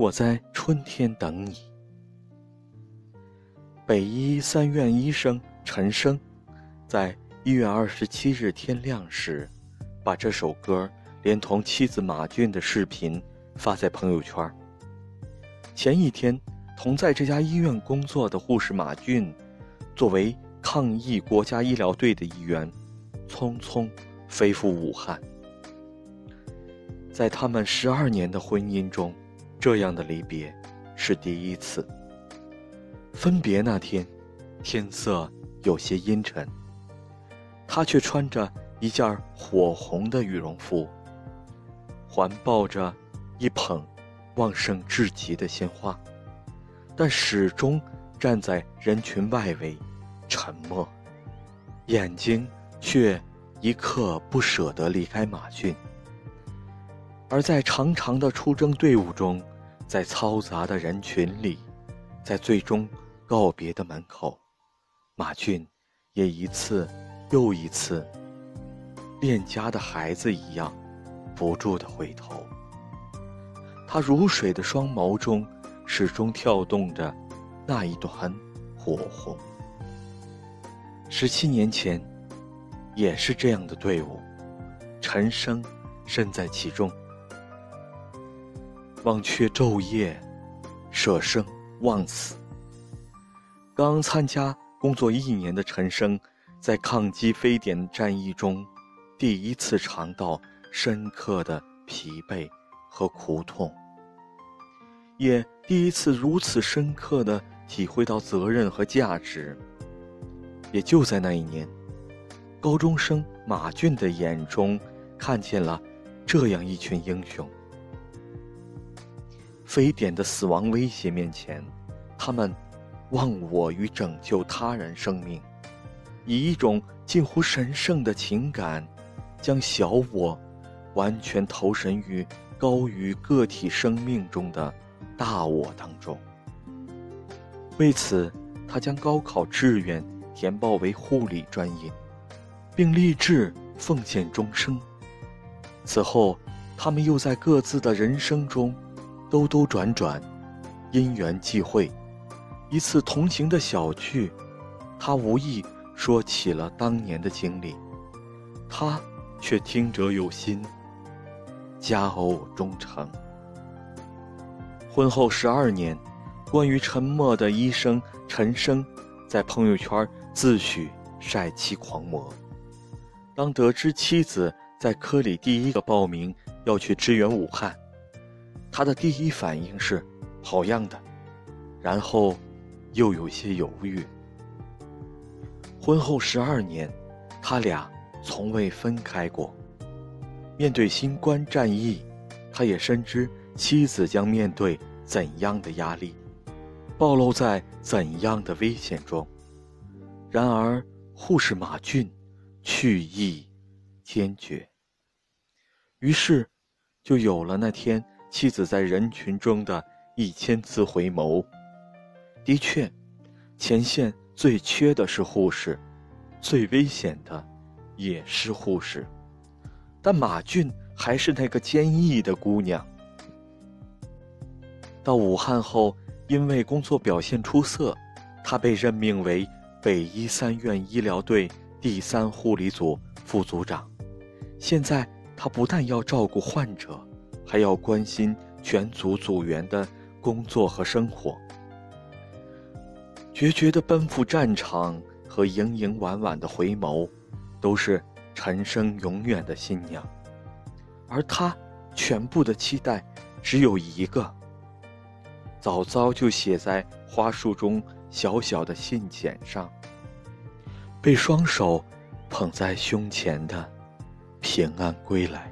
我在春天等你。北医三院医生陈升，在一月二十七日天亮时，把这首歌连同妻子马俊的视频发在朋友圈。前一天，同在这家医院工作的护士马俊，作为抗疫国家医疗队的一员，匆匆飞赴武汉。在他们十二年的婚姻中，这样的离别是第一次。分别那天，天色有些阴沉，他却穿着一件火红的羽绒服，环抱着一捧旺盛至极的鲜花，但始终站在人群外围，沉默，眼睛却一刻不舍得离开马俊。而在长长的出征队伍中，在嘈杂的人群里，在最终告别的门口，马俊也一次又一次，恋家的孩子一样，不住的回头。他如水的双眸中，始终跳动着那一团火红。十七年前，也是这样的队伍，陈升身在其中。忘却昼夜，舍生忘死。刚参加工作一年的陈升，在抗击非典战役中，第一次尝到深刻的疲惫和苦痛，也第一次如此深刻的体会到责任和价值。也就在那一年，高中生马俊的眼中，看见了这样一群英雄。非典的死亡威胁面前，他们忘我于拯救他人生命，以一种近乎神圣的情感，将小我完全投身于高于个体生命中的大我当中。为此，他将高考志愿填报为护理专业，并立志奉献终生。此后，他们又在各自的人生中。兜兜转转，因缘际会，一次同行的小聚，他无意说起了当年的经历，他却听者有心，佳偶终成。婚后十二年，关于沉默的医生陈升，在朋友圈自诩晒妻狂魔。当得知妻子在科里第一个报名要去支援武汉。他的第一反应是“好样的”，然后又有些犹豫。婚后十二年，他俩从未分开过。面对新冠战役，他也深知妻子将面对怎样的压力，暴露在怎样的危险中。然而，护士马俊去意坚决，于是就有了那天。妻子在人群中的一千次回眸，的确，前线最缺的是护士，最危险的也是护士，但马俊还是那个坚毅的姑娘。到武汉后，因为工作表现出色，她被任命为北医三院医疗队第三护理组副组长。现在，她不但要照顾患者。还要关心全组组员的工作和生活，决绝的奔赴战场和盈盈婉婉的回眸，都是陈升永远的新娘，而他全部的期待只有一个，早早就写在花束中小小的信笺上，被双手捧在胸前的平安归来。